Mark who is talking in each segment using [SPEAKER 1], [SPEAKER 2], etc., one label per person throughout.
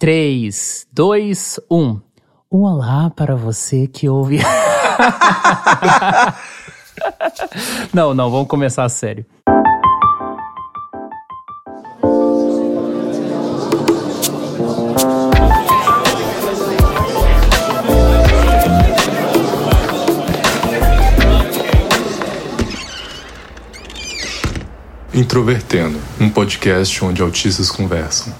[SPEAKER 1] 3, 2, 1. Um olá para você que ouve. não, não, vamos começar a sério.
[SPEAKER 2] Introvertendo, um podcast onde autistas conversam.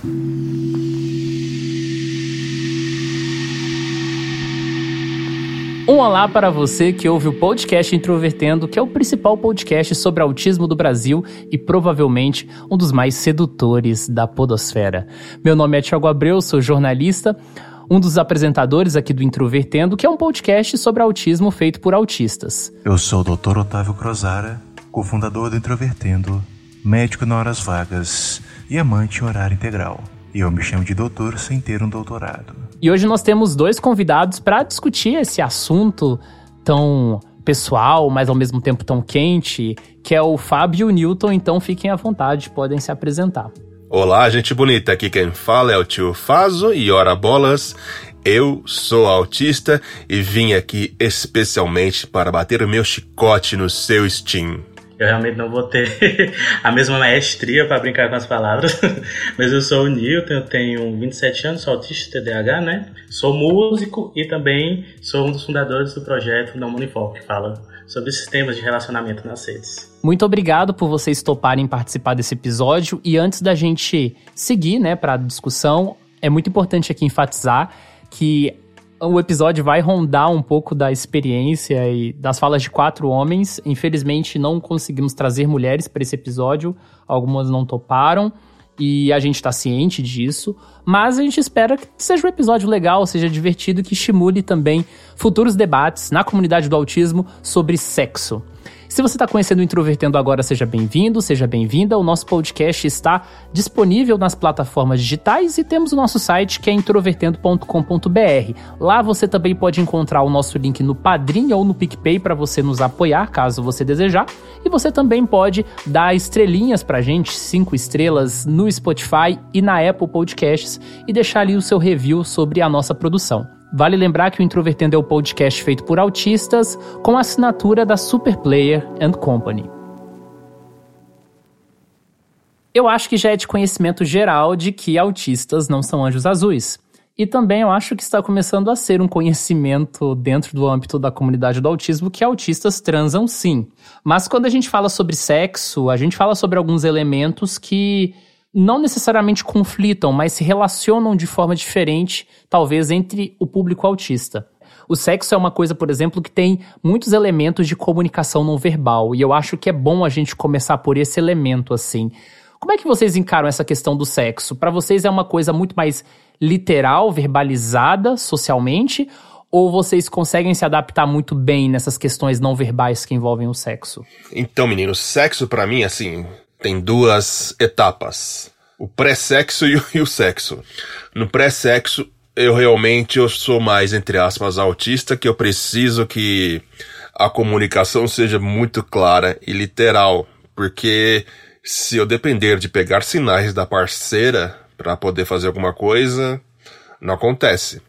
[SPEAKER 1] Olá para você que ouve o podcast Introvertendo, que é o principal podcast sobre autismo do Brasil e provavelmente um dos mais sedutores da podosfera. Meu nome é Tiago Abreu, sou jornalista, um dos apresentadores aqui do Introvertendo, que é um podcast sobre autismo feito por autistas.
[SPEAKER 3] Eu sou o Dr. Otávio Crozara, cofundador do Introvertendo médico na horas vagas e amante em horário integral. E eu me chamo de doutor sem ter um doutorado.
[SPEAKER 1] E hoje nós temos dois convidados para discutir esse assunto tão pessoal, mas ao mesmo tempo tão quente, que é o Fábio e o Newton, então fiquem à vontade, podem se apresentar.
[SPEAKER 4] Olá, gente bonita, aqui quem fala é o tio Fazo e ora bolas. Eu sou autista e vim aqui especialmente para bater o meu chicote no seu Steam.
[SPEAKER 5] Eu realmente não vou ter a mesma maestria para brincar com as palavras, mas eu sou o Newton, eu tenho 27 anos, sou autista TDAH, né? Sou músico e também sou um dos fundadores do projeto Não Unifor, que fala sobre sistemas de relacionamento nas redes.
[SPEAKER 1] Muito obrigado por vocês toparem participar desse episódio e antes da gente seguir, né, para a discussão, é muito importante aqui enfatizar que o episódio vai rondar um pouco da experiência e das falas de quatro homens. Infelizmente, não conseguimos trazer mulheres para esse episódio, algumas não toparam e a gente está ciente disso, mas a gente espera que seja um episódio legal, seja divertido, que estimule também futuros debates na comunidade do autismo sobre sexo. Se você está conhecendo o Introvertendo agora, seja bem-vindo, seja bem-vinda. O nosso podcast está disponível nas plataformas digitais e temos o nosso site que é introvertendo.com.br. Lá você também pode encontrar o nosso link no Padrim ou no PicPay para você nos apoiar, caso você desejar. E você também pode dar estrelinhas para a gente, cinco estrelas no Spotify e na Apple Podcasts e deixar ali o seu review sobre a nossa produção. Vale lembrar que o Introvertendo é o podcast feito por autistas com a assinatura da Superplayer and Company. Eu acho que já é de conhecimento geral de que autistas não são anjos azuis. E também eu acho que está começando a ser um conhecimento dentro do âmbito da comunidade do autismo que autistas transam sim. Mas quando a gente fala sobre sexo, a gente fala sobre alguns elementos que não necessariamente conflitam, mas se relacionam de forma diferente, talvez, entre o público autista. O sexo é uma coisa, por exemplo, que tem muitos elementos de comunicação não verbal, e eu acho que é bom a gente começar por esse elemento assim. Como é que vocês encaram essa questão do sexo? Para vocês é uma coisa muito mais literal, verbalizada socialmente, ou vocês conseguem se adaptar muito bem nessas questões não verbais que envolvem o sexo?
[SPEAKER 4] Então, menino, sexo para mim, assim, tem duas etapas: o pré-sexo e, e, o sexo. No pré-sexo, eu realmente eu sou mais, entre aspas, autista, que eu preciso que a comunicação seja muito clara e literal, porque se eu depender de pegar sinais da parceira para poder fazer alguma coisa, não acontece.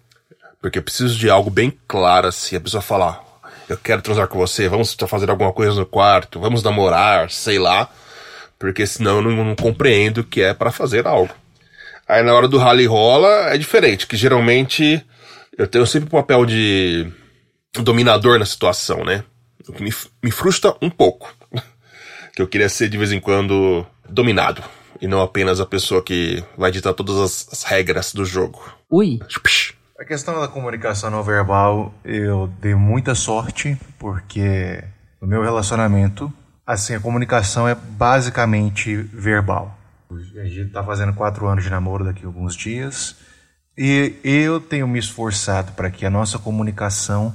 [SPEAKER 4] Porque eu preciso de algo bem claro, assim, a pessoa falar, eu quero transar com você, vamos fazer alguma coisa no quarto, vamos namorar, sei lá porque senão eu não, não compreendo que é para fazer algo. Aí na hora do rally rola é diferente, que geralmente eu tenho sempre o papel de dominador na situação, né? O que me, me frustra um pouco. que eu queria ser de vez em quando dominado. E não apenas a pessoa que vai ditar todas as, as regras do jogo.
[SPEAKER 1] Ui.
[SPEAKER 3] A questão da comunicação não verbal, eu dei muita sorte, porque no meu relacionamento Assim, a comunicação é basicamente verbal. A gente está fazendo quatro anos de namoro daqui a alguns dias e eu tenho me esforçado para que a nossa comunicação,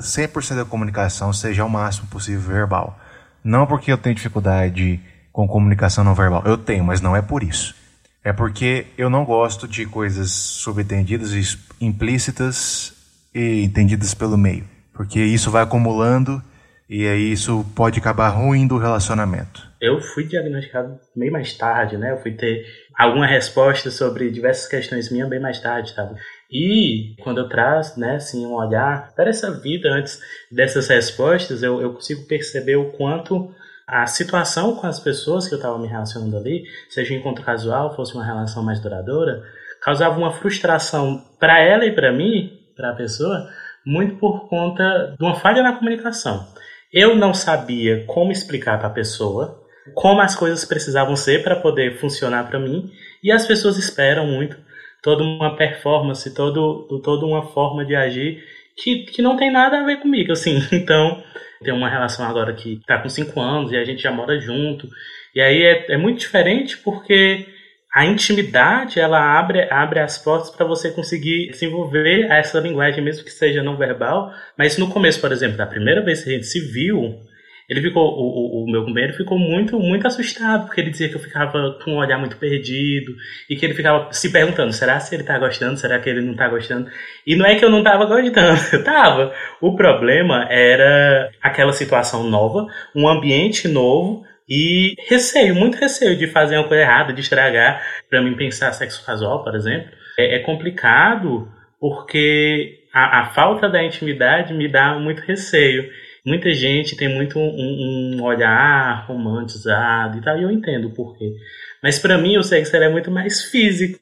[SPEAKER 3] 100% da comunicação, seja ao máximo possível verbal. Não porque eu tenho dificuldade com comunicação não verbal. Eu tenho, mas não é por isso. É porque eu não gosto de coisas subentendidas e implícitas e entendidas pelo meio. Porque isso vai acumulando e aí isso pode acabar ruim do relacionamento.
[SPEAKER 5] Eu fui diagnosticado meio mais tarde, né? Eu fui ter alguma resposta sobre diversas questões minhas bem mais tarde, sabe? E quando eu trago, né, assim, um olhar para essa vida antes dessas respostas, eu, eu consigo perceber o quanto a situação com as pessoas que eu estava me relacionando ali, seja em encontro casual, fosse uma relação mais duradoura, causava uma frustração para ela e para mim, para a pessoa, muito por conta de uma falha na comunicação. Eu não sabia como explicar para a pessoa como as coisas precisavam ser para poder funcionar para mim, e as pessoas esperam muito toda uma performance, todo, toda uma forma de agir que, que não tem nada a ver comigo, assim. Então, tem uma relação agora que tá com cinco anos e a gente já mora junto. E aí é, é muito diferente porque a intimidade ela abre, abre as portas para você conseguir desenvolver essa linguagem, mesmo que seja não verbal. Mas no começo, por exemplo, da primeira vez que a gente se viu, ele ficou, o, o, o, meu companheiro ficou muito, muito assustado, porque ele dizia que eu ficava com um olhar muito perdido e que ele ficava se perguntando: será que ele tá gostando? Será que ele não tá gostando? E não é que eu não tava gostando, eu tava. O problema era aquela situação nova, um ambiente novo e receio, muito receio de fazer uma coisa errada, de estragar. Para mim, pensar sexo casual, por exemplo, é, é complicado porque a, a falta da intimidade me dá muito receio muita gente tem muito um, um olhar romantizado e tal, e eu entendo o porquê. Mas para mim o sexo é muito mais físico.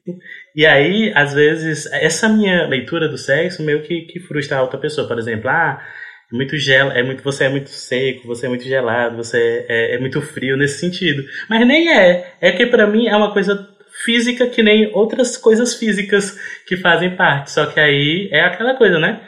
[SPEAKER 5] E aí, às vezes, essa minha leitura do sexo meio que, que frustra a outra pessoa. Por exemplo, ah, muito gel, é muito, você é muito seco, você é muito gelado, você é, é muito frio nesse sentido. Mas nem é. É que para mim é uma coisa física que nem outras coisas físicas que fazem parte. Só que aí é aquela coisa, né?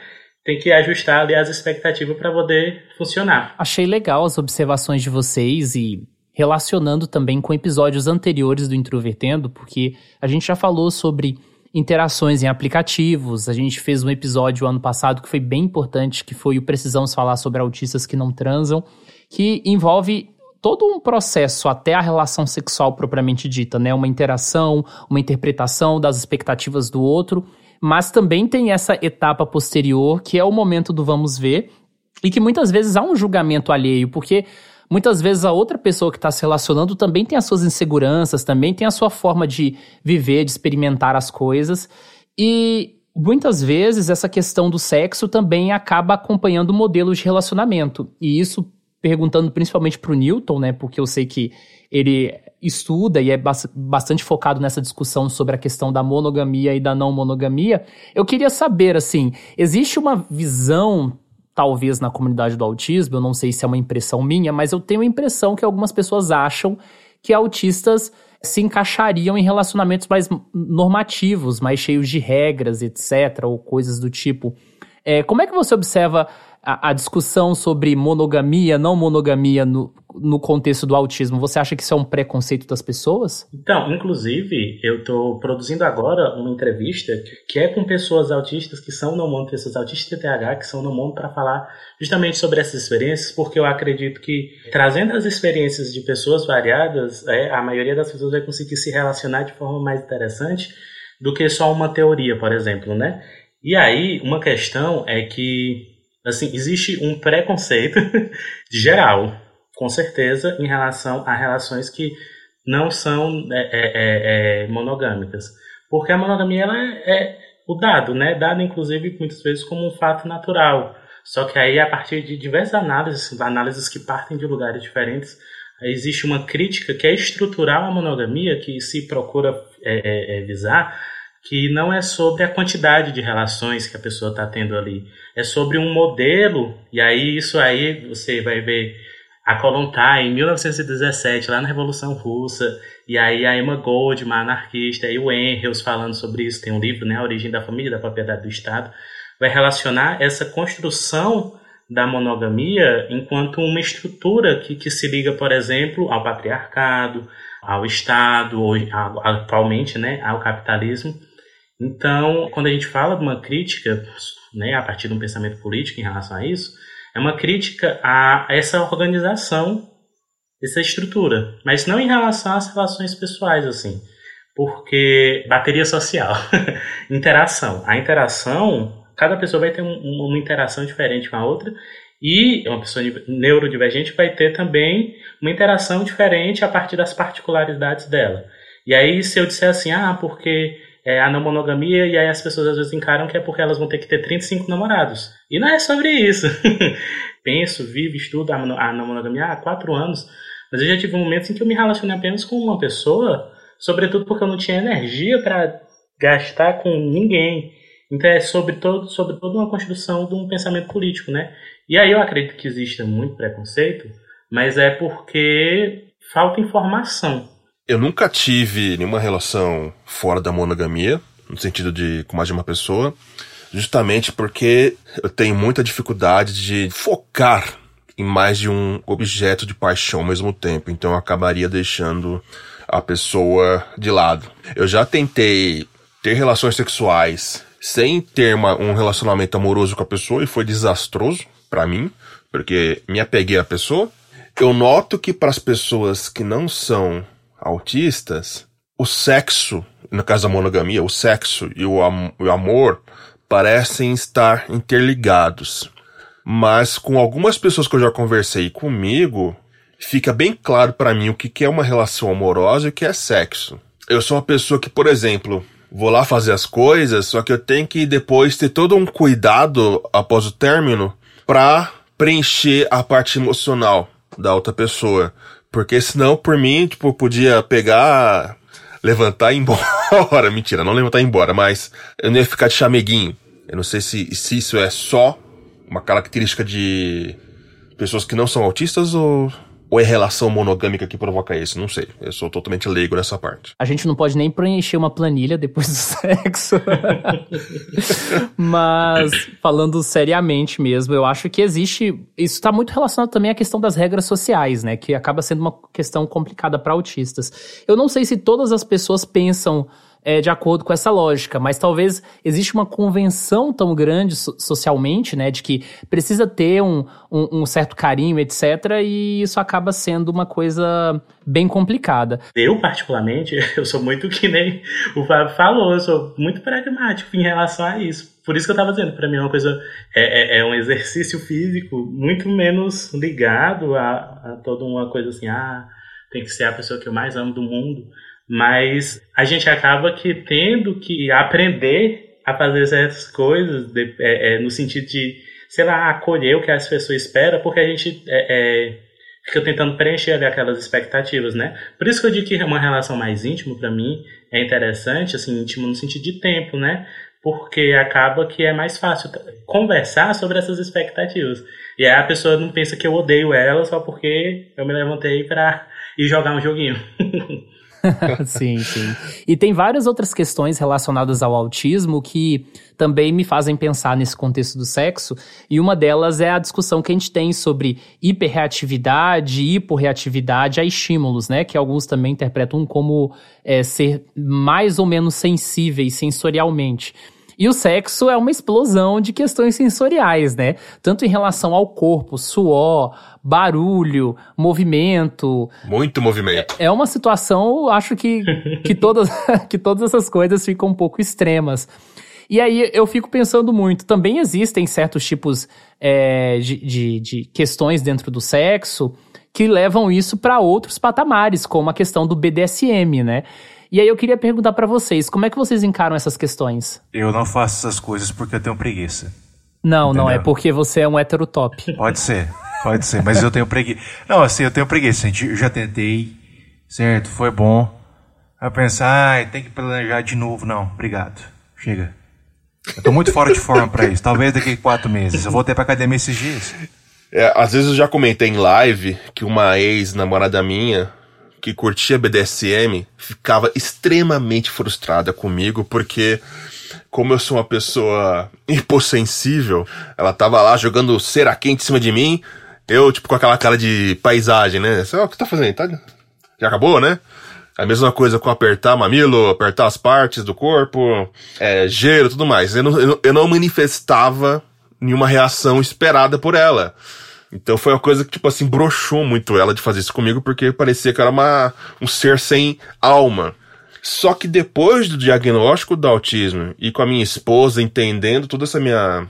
[SPEAKER 5] tem que ajustar ali as expectativas para poder funcionar.
[SPEAKER 1] Achei legal as observações de vocês e relacionando também com episódios anteriores do Introvertendo, porque a gente já falou sobre interações em aplicativos. A gente fez um episódio ano passado que foi bem importante, que foi o Precisamos Falar sobre Autistas que Não Transam, que envolve todo um processo até a relação sexual propriamente dita, né? Uma interação, uma interpretação das expectativas do outro mas também tem essa etapa posterior, que é o momento do vamos ver, e que muitas vezes há um julgamento alheio, porque muitas vezes a outra pessoa que está se relacionando também tem as suas inseguranças, também tem a sua forma de viver, de experimentar as coisas. E muitas vezes essa questão do sexo também acaba acompanhando modelos de relacionamento. E isso perguntando principalmente para o Newton, né? Porque eu sei que ele estuda e é bastante focado nessa discussão sobre a questão da monogamia e da não monogamia, eu queria saber, assim, existe uma visão, talvez na comunidade do autismo, eu não sei se é uma impressão minha, mas eu tenho a impressão que algumas pessoas acham que autistas se encaixariam em relacionamentos mais normativos, mais cheios de regras, etc., ou coisas do tipo. É, como é que você observa a, a, discussão sobre monogamia, não monogamia no, no contexto do autismo, você acha que isso é um preconceito das pessoas?
[SPEAKER 5] Então, inclusive, eu estou produzindo agora uma entrevista que é com pessoas autistas que são não mono, pessoas autistas de TH que são não mono, para falar justamente sobre essas experiências, porque eu acredito que trazendo as experiências de pessoas variadas, é, a maioria das pessoas vai conseguir se relacionar de forma mais interessante do que só uma teoria, por exemplo, né? E aí, uma questão é que Assim, existe um preconceito geral, com certeza, em relação a relações que não são é, é, é, é, monogâmicas. Porque a monogamia ela é, é, o dado, né? Dado, inclusive, muitas vezes como um fato natural. Só que aí, a partir de diversas análises, análises que partem de lugares diferentes, existe uma crítica que é estrutural à monogamia, que se procura é, visar, que não é sobre a quantidade de relações que a pessoa está tendo ali, é sobre um modelo, e aí isso aí você vai ver a Kolontai em 1917, lá na Revolução Russa, e aí a Emma Goldman, anarquista, e o Engels falando sobre isso, tem um livro, né, A Origem da Família, da Propriedade do Estado, vai relacionar essa construção da monogamia enquanto uma estrutura que, que se liga, por exemplo, ao patriarcado, ao Estado, ou, atualmente né, ao capitalismo, então, quando a gente fala de uma crítica, né, a partir de um pensamento político em relação a isso, é uma crítica a essa organização, essa estrutura, mas não em relação às relações pessoais, assim, porque bateria social, interação. A interação, cada pessoa vai ter um, uma interação diferente com a outra, e uma pessoa neurodivergente vai ter também uma interação diferente a partir das particularidades dela. E aí, se eu disser assim, ah, porque é a não monogamia, e aí as pessoas às vezes encaram que é porque elas vão ter que ter 35 namorados. E não é sobre isso. Penso, vivo, estudo a não monogamia há quatro anos, mas eu já tive momentos em que eu me relacionei apenas com uma pessoa, sobretudo porque eu não tinha energia para gastar com ninguém. Então é sobre todo, sobre toda uma construção de um pensamento político, né? E aí eu acredito que exista muito preconceito, mas é porque falta informação.
[SPEAKER 4] Eu nunca tive nenhuma relação fora da monogamia, no sentido de com mais de uma pessoa, justamente porque eu tenho muita dificuldade de focar em mais de um objeto de paixão ao mesmo tempo, então eu acabaria deixando a pessoa de lado. Eu já tentei ter relações sexuais sem ter uma, um relacionamento amoroso com a pessoa e foi desastroso para mim, porque me apeguei à pessoa. Eu noto que para as pessoas que não são autistas, o sexo, no caso da monogamia, o sexo e o, am o amor parecem estar interligados. Mas com algumas pessoas que eu já conversei comigo, fica bem claro para mim o que é uma relação amorosa e o que é sexo. Eu sou uma pessoa que, por exemplo, vou lá fazer as coisas, só que eu tenho que depois ter todo um cuidado após o término para preencher a parte emocional da outra pessoa. Porque senão, por mim, tipo, podia pegar, levantar e ir embora. Mentira, não levantar e ir embora, mas eu não ia ficar de chameguinho. Eu não sei se, se isso é só uma característica de pessoas que não são autistas ou ou é relação monogâmica que provoca isso? Não sei. Eu sou totalmente leigo nessa parte.
[SPEAKER 1] A gente não pode nem preencher uma planilha depois do sexo. Mas, falando seriamente mesmo, eu acho que existe. Isso está muito relacionado também à questão das regras sociais, né? Que acaba sendo uma questão complicada para autistas. Eu não sei se todas as pessoas pensam é, de acordo com essa lógica, mas talvez existe uma convenção tão grande so socialmente, né, de que precisa ter um, um, um, certo carinho, etc., e isso acaba sendo uma coisa bem complicada.
[SPEAKER 5] Eu, particularmente, eu sou muito que nem o Fábio falou, eu sou muito pragmático em relação a isso. Por isso que eu estava dizendo, para mim é uma coisa, é, é, é, um exercício físico muito menos ligado a, a toda uma coisa assim, ah, tem que ser a pessoa que eu mais amo do mundo mas a gente acaba que tendo que aprender a fazer essas coisas de, é, é, no sentido de, sei lá, acolher o que as pessoas esperam, porque a gente é, é fica tentando preencher ali aquelas expectativas, né? Por isso que eu digo que uma relação mais íntima, para mim, é interessante, assim, íntimo no sentido de tempo, né? Porque acaba que é mais fácil conversar sobre essas expectativas. E aí a pessoa não pensa que eu odeio ela só porque eu me levantei para ir jogar um joguinho.
[SPEAKER 1] sim, sim. E tem várias outras questões relacionadas ao autismo que também me fazem pensar nesse contexto do sexo, e uma delas é a discussão que a gente tem sobre hiperreatividade hiporreatividade a estímulos, né? Que alguns também interpretam como é, ser mais ou menos sensíveis sensorialmente. E o sexo é uma explosão de questões sensoriais, né? Tanto em relação ao corpo, suor, barulho, movimento.
[SPEAKER 4] Muito movimento.
[SPEAKER 1] É, é uma situação, acho que, que, todas, que todas essas coisas ficam um pouco extremas. E aí eu fico pensando muito, também existem certos tipos é, de, de, de questões dentro do sexo que levam isso para outros patamares, como a questão do BDSM, né? E aí eu queria perguntar para vocês, como é que vocês encaram essas questões?
[SPEAKER 3] Eu não faço essas coisas porque eu tenho preguiça.
[SPEAKER 1] Não, Entendeu? não, é porque você é um hétero top.
[SPEAKER 3] Pode ser, pode ser, mas eu tenho preguiça. Não, assim, eu tenho preguiça, gente. Eu já tentei, certo? Foi bom. Aí pensar, ah, tem que planejar de novo. Não, obrigado. Chega. Eu tô muito fora de forma para isso. Talvez daqui a quatro meses. Eu voltei pra academia esses dias.
[SPEAKER 4] É, às vezes eu já comentei em live que uma ex-namorada minha que curtia BDSM ficava extremamente frustrada comigo, porque como eu sou uma pessoa hipossensível, ela tava lá jogando cera quente em cima de mim, eu, tipo, com aquela cara de paisagem, né? Você, o que tá fazendo? Tá... Já acabou, né? A mesma coisa com apertar mamilo, apertar as partes do corpo, é, gelo tudo mais. Eu não, eu não manifestava nenhuma reação esperada por ela. Então foi uma coisa que, tipo assim, broxou muito ela de fazer isso comigo, porque parecia que era uma, um ser sem alma. Só que depois do diagnóstico do autismo e com a minha esposa entendendo toda essa minha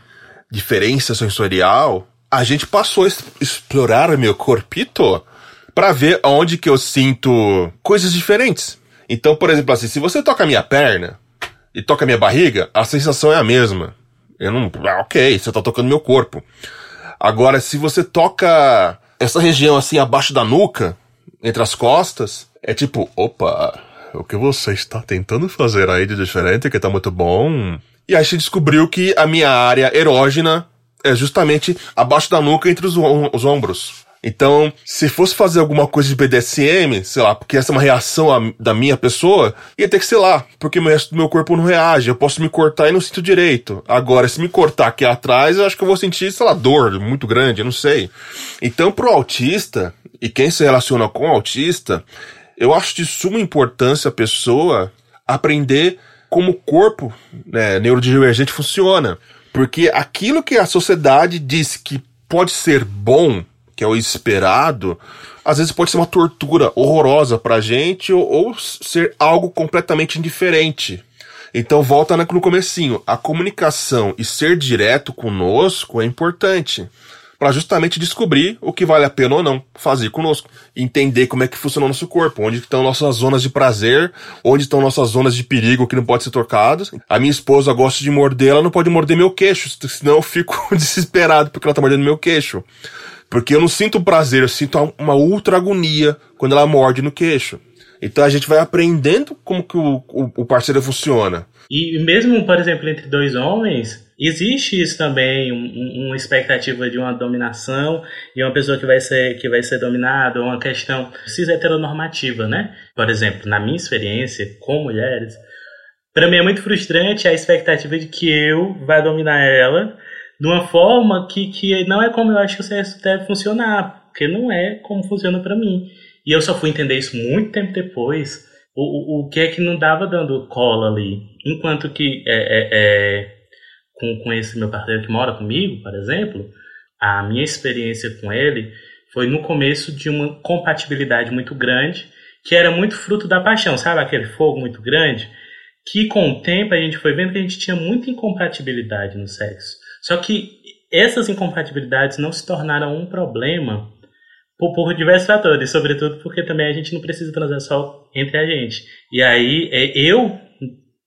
[SPEAKER 4] diferença sensorial, a gente passou a explorar o meu corpito para ver onde que eu sinto coisas diferentes. Então, por exemplo, assim, se você toca a minha perna e toca a minha barriga, a sensação é a mesma. Eu não. Ah, ok, você tá tocando meu corpo. Agora, se você toca essa região assim abaixo da nuca, entre as costas, é tipo, opa, o que você está tentando fazer aí de diferente que tá muito bom? E aí se descobriu que a minha área erógena é justamente abaixo da nuca entre os, os ombros. Então, se fosse fazer alguma coisa de BDSM, sei lá, porque essa é uma reação a, da minha pessoa, ia ter que, sei lá, porque o resto do meu corpo não reage. Eu posso me cortar e não sinto direito. Agora, se me cortar aqui atrás, eu acho que eu vou sentir, sei lá, dor muito grande, eu não sei. Então, pro autista, e quem se relaciona com autista, eu acho de suma importância a pessoa aprender como o corpo né, neurodivergente funciona. Porque aquilo que a sociedade diz que pode ser bom, que é o esperado, às vezes pode ser uma tortura horrorosa pra gente ou, ou ser algo completamente indiferente. Então volta no comecinho, a comunicação e ser direto conosco é importante para justamente descobrir o que vale a pena ou não fazer conosco. Entender como é que funciona o nosso corpo, onde estão nossas zonas de prazer, onde estão nossas zonas de perigo que não pode ser tocadas. A minha esposa gosta de morder, ela não pode morder meu queixo, senão eu fico desesperado porque ela tá mordendo meu queixo. Porque eu não sinto prazer, eu sinto uma ultra agonia quando ela morde no queixo. Então a gente vai aprendendo como que o, o, o parceiro funciona.
[SPEAKER 5] E mesmo, por exemplo, entre dois homens, existe isso também, um, uma expectativa de uma dominação e uma pessoa que vai ser, que vai ser dominada, uma questão cis heteronormativa, né? Por exemplo, na minha experiência com mulheres, para mim é muito frustrante a expectativa de que eu vá dominar ela de uma forma que, que não é como eu acho que o sexo deve funcionar, porque não é como funciona para mim. E eu só fui entender isso muito tempo depois, o, o, o que é que não dava dando cola ali. Enquanto que é, é, é, com, com esse meu parceiro que mora comigo, por exemplo, a minha experiência com ele foi no começo de uma compatibilidade muito grande, que era muito fruto da paixão, sabe? Aquele fogo muito grande, que com o tempo a gente foi vendo que a gente tinha muita incompatibilidade no sexo. Só que essas incompatibilidades não se tornaram um problema por, por, diversos fatores, sobretudo porque também a gente não precisa transar só entre a gente. E aí, é, eu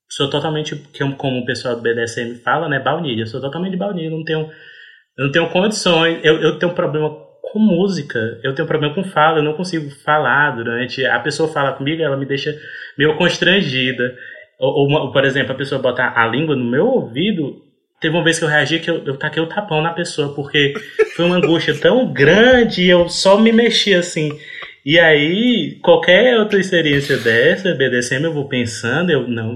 [SPEAKER 5] sou totalmente, como o pessoal do BDSM fala, né, baunilha. Eu sou totalmente baunilha, não tenho, não tenho condições, eu, eu tenho problema com música, eu tenho problema com fala, eu não consigo falar durante. A pessoa fala comigo, ela me deixa meio constrangida. Ou, ou, por exemplo, a pessoa botar a língua no meu ouvido, Teve uma vez que eu reagi que eu, eu taquei o tapão na pessoa, porque foi uma angústia tão grande e eu só me mexi assim. E aí, qualquer outra experiência dessa, BDSM, eu vou pensando, eu não,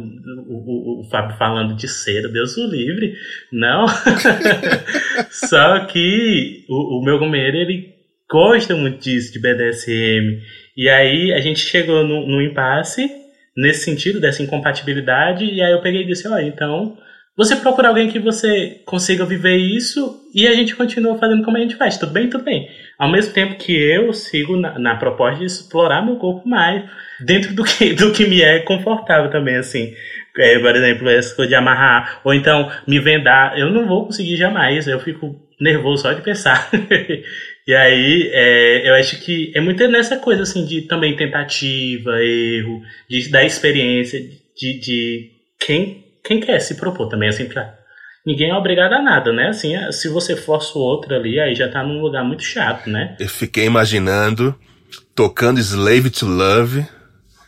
[SPEAKER 5] o, o, o Fábio falando de cera, Deus o livre, não. Só que o, o meu companheiro, ele gosta muito disso, de BDSM. E aí, a gente chegou no impasse, nesse sentido, dessa incompatibilidade, e aí eu peguei e disse, olha, então, você procura alguém que você consiga viver isso e a gente continua fazendo como a gente faz. Tudo bem? Tudo bem. Ao mesmo tempo que eu sigo na, na proposta de explorar meu corpo mais dentro do que, do que me é confortável também, assim. É, por exemplo, essa coisa de amarrar, ou então me vendar, eu não vou conseguir jamais, eu fico nervoso só de pensar. e aí, é, eu acho que é muito nessa coisa, assim, de também tentativa, erro, de, da experiência, de, de quem quem quer se propor também, assim, pra. Ninguém é obrigado a nada, né? Assim, é, se você força o outro ali, aí já tá num lugar muito chato, né?
[SPEAKER 4] Eu fiquei imaginando tocando Slave to Love,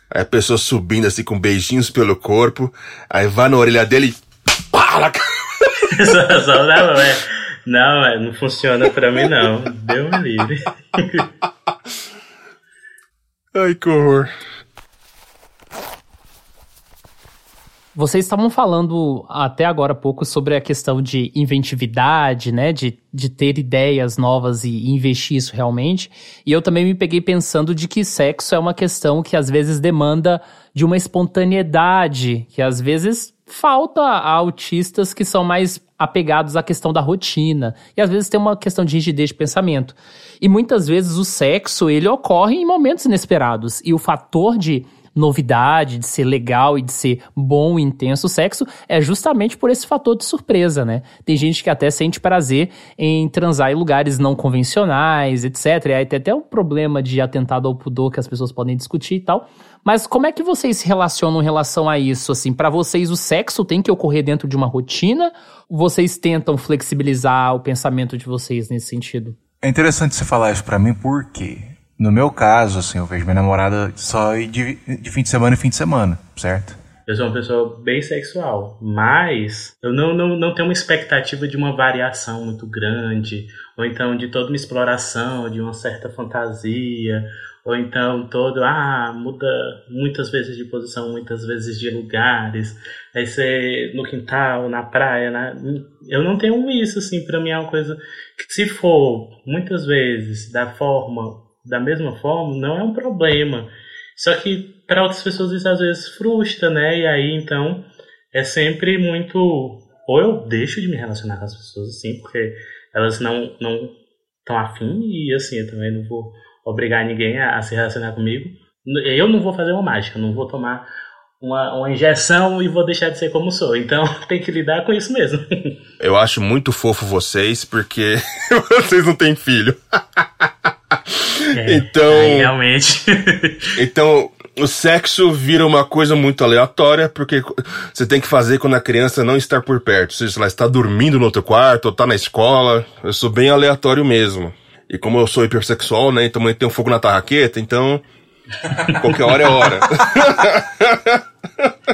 [SPEAKER 4] aí a pessoa subindo assim com beijinhos pelo corpo, aí vai na orelha dele e para!
[SPEAKER 5] só, só não, é, não, é, não funciona pra mim não. Deu me livre.
[SPEAKER 4] Ai, que horror.
[SPEAKER 1] Vocês estavam falando até agora há pouco sobre a questão de inventividade, né? De, de ter ideias novas e investir isso realmente. E eu também me peguei pensando de que sexo é uma questão que às vezes demanda de uma espontaneidade, que às vezes falta a autistas que são mais apegados à questão da rotina. E às vezes tem uma questão de rigidez de pensamento. E muitas vezes o sexo, ele ocorre em momentos inesperados. E o fator de novidade, de ser legal e de ser bom e intenso o sexo, é justamente por esse fator de surpresa, né? Tem gente que até sente prazer em transar em lugares não convencionais, etc. E aí tem até um problema de atentado ao pudor que as pessoas podem discutir e tal. Mas como é que vocês se relacionam em relação a isso? Assim, para vocês o sexo tem que ocorrer dentro de uma rotina? Vocês tentam flexibilizar o pensamento de vocês nesse sentido?
[SPEAKER 3] É interessante você falar isso para mim porque no meu caso, assim, eu vejo minha namorada só de, de fim de semana em fim de semana, certo?
[SPEAKER 5] Eu sou uma pessoa bem sexual, mas eu não, não, não tenho uma expectativa de uma variação muito grande, ou então de toda uma exploração, de uma certa fantasia, ou então todo, ah, muda muitas vezes de posição, muitas vezes de lugares, aí você no quintal, na praia, na... eu não tenho isso, assim, pra mim é uma coisa que se for muitas vezes da forma, da mesma forma, não é um problema. Só que para outras pessoas isso às vezes frustra, né? E aí então é sempre muito. Ou eu deixo de me relacionar com as pessoas assim, porque elas não não estão afim, e assim, eu também não vou obrigar ninguém a, a, se relacionar comigo. Eu não vou fazer uma mágica, não vou tomar uma, uma injeção e vou deixar de ser como sou. Então tem que lidar com isso mesmo.
[SPEAKER 4] Eu acho muito fofo vocês, porque vocês não têm filho.
[SPEAKER 5] É, então. realmente.
[SPEAKER 4] então, o sexo vira uma coisa muito aleatória, porque você tem que fazer quando a criança não está por perto. Seja, ela está dormindo no outro quarto, ou está na escola. Eu sou bem aleatório mesmo. E como eu sou hipersexual, né? Então tem um fogo na tarraqueta, então. Qualquer hora é hora.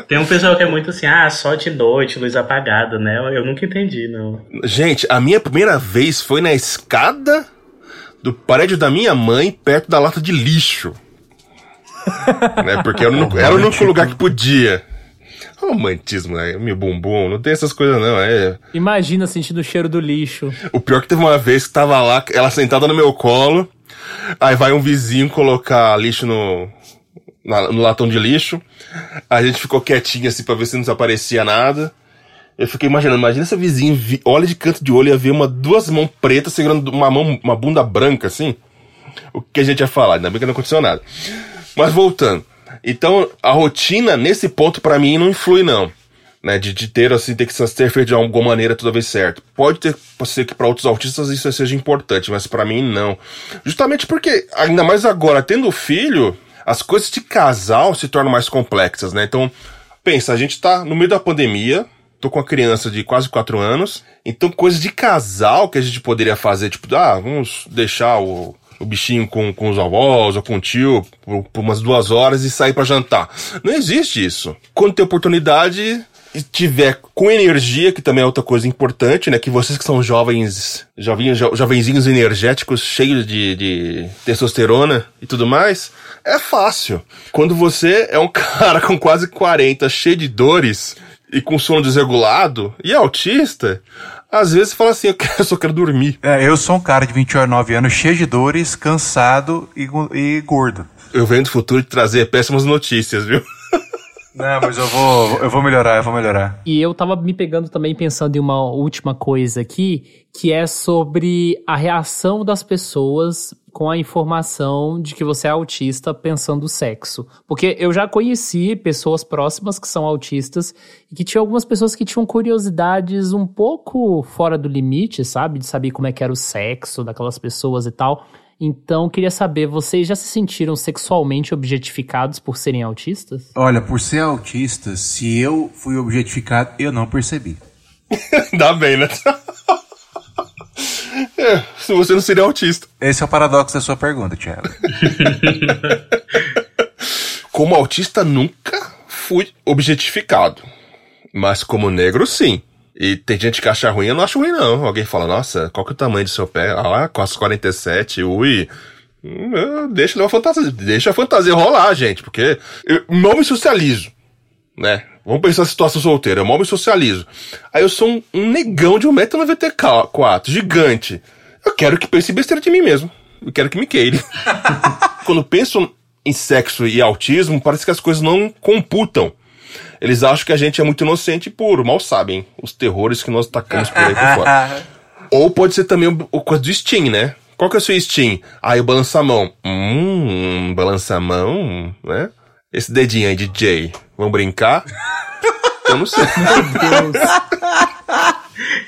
[SPEAKER 5] Tem um pessoal que é muito assim, ah, só de noite, luz apagada, né? Eu nunca entendi, não.
[SPEAKER 4] Gente, a minha primeira vez foi na escada do prédio da minha mãe, perto da lata de lixo. né? Porque era o único, era o único lugar que podia. Romantismo, né? Meu bumbum, não tem essas coisas não, é...
[SPEAKER 1] Imagina sentindo o cheiro do lixo.
[SPEAKER 4] O pior é que teve uma vez que tava lá, ela sentada no meu colo, aí vai um vizinho colocar lixo no, na, no latão de lixo, a gente ficou quietinho assim pra ver se não desaparecia nada. Eu fiquei imaginando, imagina esse vizinho vi, olha de canto de olho e ver uma, duas mãos pretas segurando uma mão, uma bunda branca assim. O que a gente ia falar? Ainda bem que não aconteceu nada. Mas voltando. Então, a rotina, nesse ponto, para mim, não influi, não. Né, de, de ter, assim, ter que ser feito de alguma maneira toda vez certo. Pode ter, ser que para outros autistas isso seja importante, mas para mim não. Justamente porque, ainda mais agora, tendo filho, as coisas de casal se tornam mais complexas, né? Então, pensa, a gente tá no meio da pandemia, tô com uma criança de quase 4 anos, então coisas de casal que a gente poderia fazer, tipo, ah, vamos deixar o, o bichinho com, com os avós ou com o tio por, por umas duas horas e sair para jantar. Não existe isso. Quando tem oportunidade, tiver com energia, que também é outra coisa importante, né? Que vocês que são jovens, jovinhos, jo, jovenzinhos energéticos, cheios de, de testosterona e tudo mais, é fácil. Quando você é um cara com quase 40, cheio de dores e com sono desregulado e é autista, às vezes fala assim, eu, quero, eu só quero dormir.
[SPEAKER 3] É, eu sou um cara de 29 anos, cheio de dores, cansado e, e gordo.
[SPEAKER 4] Eu venho do futuro de trazer péssimas notícias, viu?
[SPEAKER 3] Não, mas eu vou, eu vou melhorar, eu vou melhorar.
[SPEAKER 1] E eu tava me pegando também pensando em uma última coisa aqui, que é sobre a reação das pessoas com a informação de que você é autista pensando sexo. Porque eu já conheci pessoas próximas que são autistas e que tinha algumas pessoas que tinham curiosidades um pouco fora do limite, sabe? De saber como é que era o sexo daquelas pessoas e tal. Então, queria saber, vocês já se sentiram sexualmente objetificados por serem autistas?
[SPEAKER 3] Olha, por ser autista, se eu fui objetificado, eu não percebi.
[SPEAKER 4] Dá bem, né? É, se você não seria autista.
[SPEAKER 3] Esse é o paradoxo da sua pergunta, Thiago.
[SPEAKER 4] como autista, nunca fui objetificado. Mas como negro, sim. E tem gente que acha ruim, eu não acho ruim, não. Alguém fala, nossa, qual que é o tamanho do seu pé? Ah, quase 47, ui. Hum, deixa a fantasia, deixa a fantasia rolar, gente, porque eu não me socializo, né? Vamos pensar na situação solteira, eu mal me socializo. Aí eu sou um, um negão de 1,94m, gigante. Eu quero que pense besteira de mim mesmo. Eu quero que me queire. Quando penso em sexo e autismo, parece que as coisas não computam. Eles acham que a gente é muito inocente e puro, mal sabem os terrores que nós tacamos por aí por fora. Ou pode ser também o, o coisa do Steam, né? Qual que é o seu Steam? Ah, eu balanço a mão. Hum, balança a mão, né? Esse dedinho aí de Jay, vamos brincar? Eu não sei.
[SPEAKER 1] Meu Deus.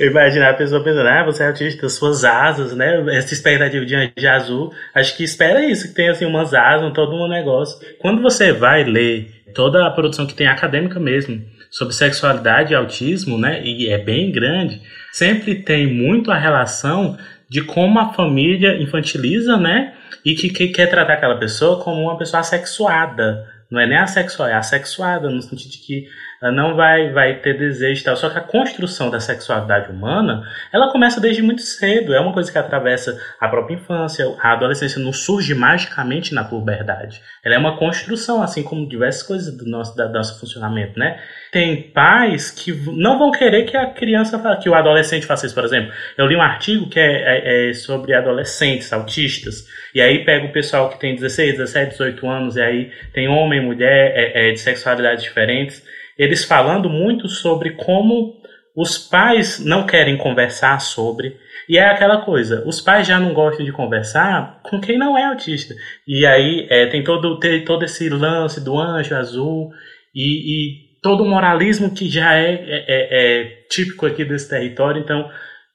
[SPEAKER 5] Imaginar a pessoa pensando, ah, você é autista, suas asas, né? Essa expectativa de anjo azul. Acho que espera isso, que tem assim umas asas, todo um negócio. Quando você vai ler toda a produção que tem acadêmica mesmo sobre sexualidade e autismo, né? E é bem grande, sempre tem muito a relação de como a família infantiliza, né? E que, que quer tratar aquela pessoa como uma pessoa assexuada. Não é nem assexual, é assexuada, no sentido de que não vai, vai ter desejo e tal. Só que a construção da sexualidade humana, ela começa desde muito cedo. É uma coisa que atravessa a própria infância. A adolescência não surge magicamente na puberdade. Ela é uma construção, assim como diversas coisas do nosso, do nosso funcionamento, né? Tem pais que não vão querer que a criança, que o adolescente faça isso, por exemplo. Eu li um artigo que é, é, é sobre adolescentes autistas. E aí pega o pessoal que tem 16, 17, 18 anos, e aí tem homem, mulher, é, é de sexualidades diferentes eles falando muito sobre como os pais não querem conversar sobre. E é aquela coisa, os pais já não gostam de conversar com quem não é autista. E aí é, tem todo, tem todo esse lance do anjo azul e, e todo o moralismo que já é, é, é, é típico aqui desse território. Então,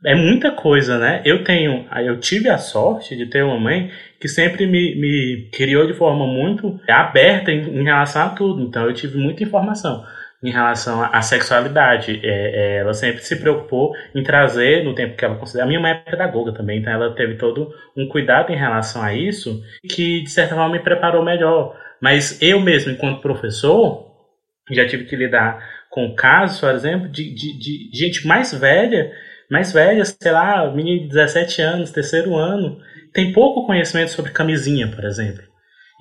[SPEAKER 5] é muita coisa, né? Eu tenho, eu tive a sorte de ter uma mãe que sempre me, me criou de forma muito aberta em, em relação a tudo. Então, eu tive muita informação em relação à sexualidade. É, é, ela sempre se preocupou em trazer, no tempo que ela considera. A minha mãe é pedagoga também, então ela teve todo um cuidado em relação a isso, que de certa forma me preparou melhor. Mas eu mesmo, enquanto professor, já tive que lidar com casos, por exemplo, de, de, de gente mais velha, mais velha, sei lá, menina de 17 anos, terceiro ano, tem pouco conhecimento sobre camisinha, por exemplo.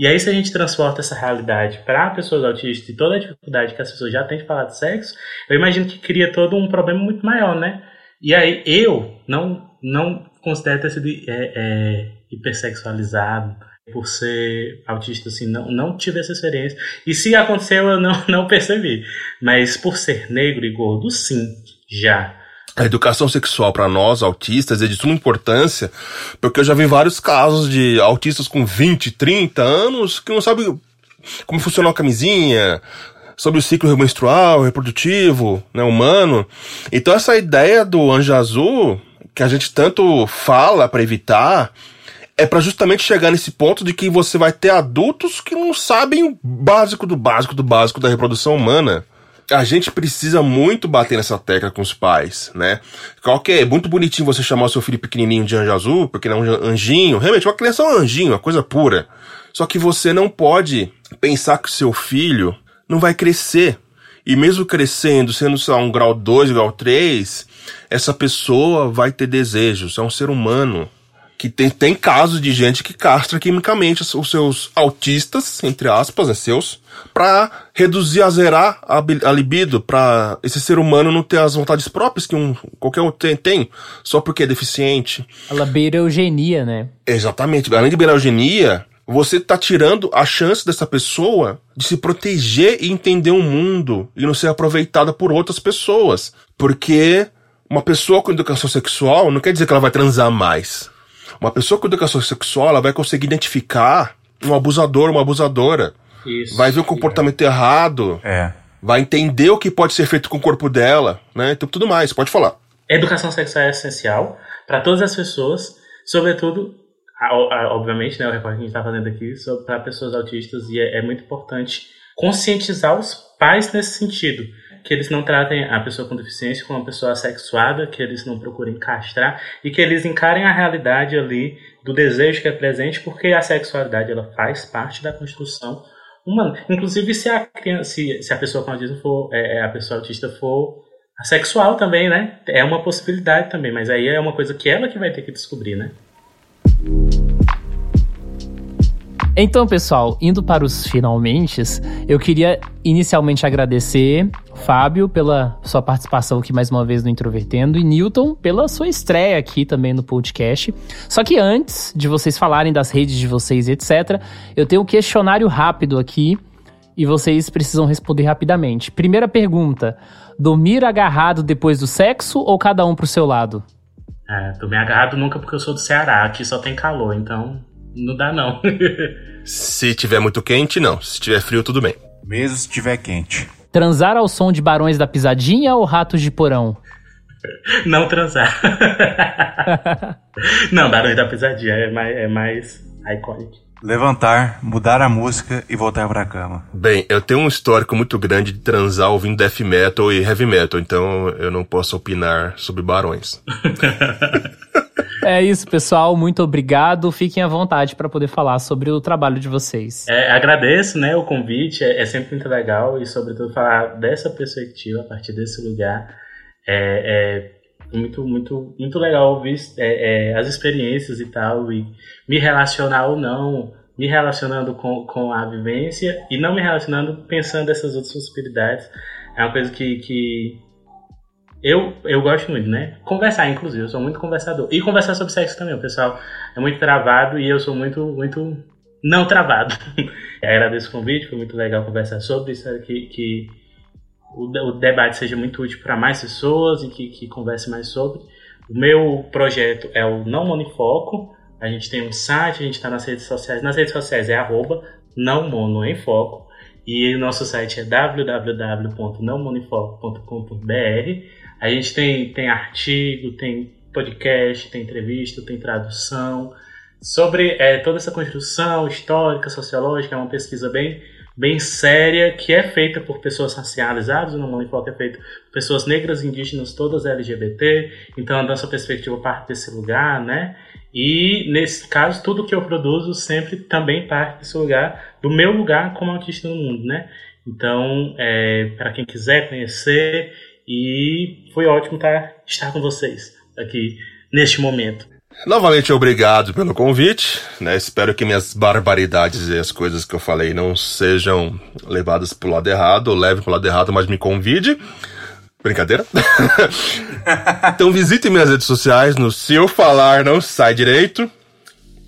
[SPEAKER 5] E aí, se a gente transporta essa realidade para pessoas autistas e toda a dificuldade que as pessoas já têm de falar de sexo, eu imagino que cria todo um problema muito maior, né? E aí, eu não, não considero ter sido é, é, hipersexualizado por ser autista, assim, não, não tive essa experiência. E se aconteceu, eu não, não percebi. Mas por ser negro e gordo, sim, já.
[SPEAKER 4] A educação sexual para nós, autistas, é de suma importância, porque eu já vi vários casos de autistas com 20, 30 anos que não sabem como funciona a camisinha, sobre o ciclo menstrual, reprodutivo, né, humano. Então essa ideia do anjo azul, que a gente tanto fala para evitar, é para justamente chegar nesse ponto de que você vai ter adultos que não sabem o básico do básico do básico da reprodução humana a gente precisa muito bater nessa tecla com os pais, né? Qualquer, é muito bonitinho você chamar o seu filho pequenininho de anjo azul, porque não é um anjinho. Realmente, uma criança é um anjinho, uma coisa pura. Só que você não pode pensar que o seu filho não vai crescer. E mesmo crescendo, sendo só um grau 2, grau 3, essa pessoa vai ter desejos, é um ser humano que tem, tem casos de gente que castra quimicamente os seus autistas, entre aspas, né, seus, para reduzir, a zerar a, a libido, para esse ser humano não ter as vontades próprias que um, qualquer um tem, tem só porque é deficiente.
[SPEAKER 1] Ela beira eugenia, né?
[SPEAKER 4] Exatamente. Além de beirar eugenia, você tá tirando a chance dessa pessoa de se proteger e entender o mundo e não ser aproveitada por outras pessoas. Porque uma pessoa com educação sexual não quer dizer que ela vai transar mais. Uma pessoa com educação sexual, ela vai conseguir identificar um abusador, uma abusadora. Isso, vai ver o comportamento é. errado.
[SPEAKER 3] É.
[SPEAKER 4] Vai entender o que pode ser feito com o corpo dela, né? Então tudo mais, pode falar.
[SPEAKER 5] Educação sexual é essencial para todas as pessoas, sobretudo, obviamente, né, o recorte que a gente está fazendo aqui, para pessoas autistas, e é, é muito importante conscientizar os pais nesse sentido que eles não tratem a pessoa com deficiência como uma pessoa assexuada, que eles não procurem castrar e que eles encarem a realidade ali do desejo que é presente, porque a sexualidade ela faz parte da construção humana. Inclusive se a criança, se, se a pessoa com autismo for, é, é, a pessoa autista for assexual também, né? É uma possibilidade também, mas aí é uma coisa que ela que vai ter que descobrir, né?
[SPEAKER 1] Então, pessoal, indo para os finalmente, eu queria inicialmente agradecer Fábio pela sua participação aqui mais uma vez no Introvertendo e Newton pela sua estreia aqui também no podcast. Só que antes de vocês falarem das redes de vocês etc, eu tenho um questionário rápido aqui e vocês precisam responder rapidamente. Primeira pergunta: dormir agarrado depois do sexo ou cada um pro seu lado?
[SPEAKER 5] É, dormir agarrado nunca porque eu sou do Ceará, aqui só tem calor, então Não dá, não.
[SPEAKER 4] se tiver muito quente, não. Se tiver frio, tudo bem.
[SPEAKER 3] Mesmo se tiver quente.
[SPEAKER 1] Transar ao som de Barões da Pisadinha ou Ratos de Porão?
[SPEAKER 5] Não transar. não, Barões da Pisadinha é mais, é mais iconic.
[SPEAKER 3] Levantar, mudar a música e voltar pra cama.
[SPEAKER 4] Bem, eu tenho um histórico muito grande de transar ouvindo death metal e heavy metal, então eu não posso opinar sobre barões.
[SPEAKER 1] É isso, pessoal. Muito obrigado. Fiquem à vontade para poder falar sobre o trabalho de vocês.
[SPEAKER 5] É, agradeço né, o convite, é, é, sempre muito legal e, sobretudo, falar dessa perspectiva, a partir desse lugar. É, é muito, muito, muito legal ouvir é, é, as experiências e tal, e me relacionar ou não, me relacionando com, com a vivência e não me relacionando pensando nessas outras possibilidades. É uma coisa que, que eu, eu gosto muito, né? Conversar, inclusive, eu sou muito conversador. E conversar sobre sexo também, o pessoal é muito travado e eu sou muito, muito não travado. agradeço o convite, foi muito legal conversar sobre isso, que, que o, o debate seja muito útil para mais pessoas e que, que converse mais sobre. O meu projeto é o Não Monifoco. A gente tem um site, a gente está nas redes sociais. Nas redes sociais é arroba não mono em foco. E o nosso site é www.nãomonifoco.com.br. A gente tem, tem artigo, tem podcast, tem entrevista, tem tradução. Sobre é, toda essa construção histórica, sociológica, é uma pesquisa bem, bem séria, que é feita por pessoas racializadas, o Não Foco é feito por pessoas negras, indígenas, todas LGBT, então a nossa perspectiva parte desse lugar, né? E nesse caso, tudo que eu produzo sempre também parte desse lugar, do meu lugar como autista no mundo, né? Então, é, para quem quiser conhecer e foi ótimo tá, estar com vocês aqui neste momento.
[SPEAKER 4] Novamente, obrigado pelo convite. Né? Espero que minhas barbaridades e as coisas que eu falei não sejam levadas para o lado errado, ou leve para o lado errado, mas me convide. Brincadeira? então visite minhas redes sociais no Se Eu Falar Não Sai Direito.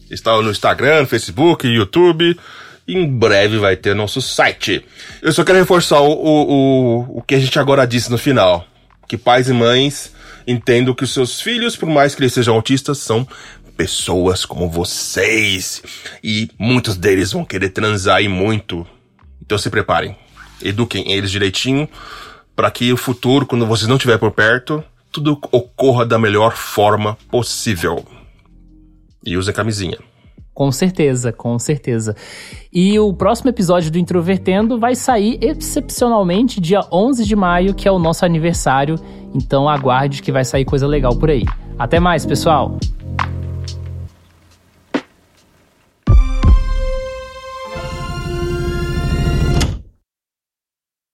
[SPEAKER 4] Está no Instagram, Facebook, YouTube. Em breve vai ter nosso site. Eu só quero reforçar o, o, o que a gente agora disse no final. Que pais e mães entendam que os seus filhos, por mais que eles sejam autistas, são pessoas como vocês. E muitos deles vão querer transar e muito. Então se preparem. Eduquem eles direitinho para que o futuro, quando vocês não estiverem por perto, tudo ocorra da melhor forma possível. E usem camisinha.
[SPEAKER 1] Com certeza, com certeza. E o próximo episódio do Introvertendo vai sair excepcionalmente dia 11 de maio, que é o nosso aniversário. Então aguarde que vai sair coisa legal por aí. Até mais, pessoal!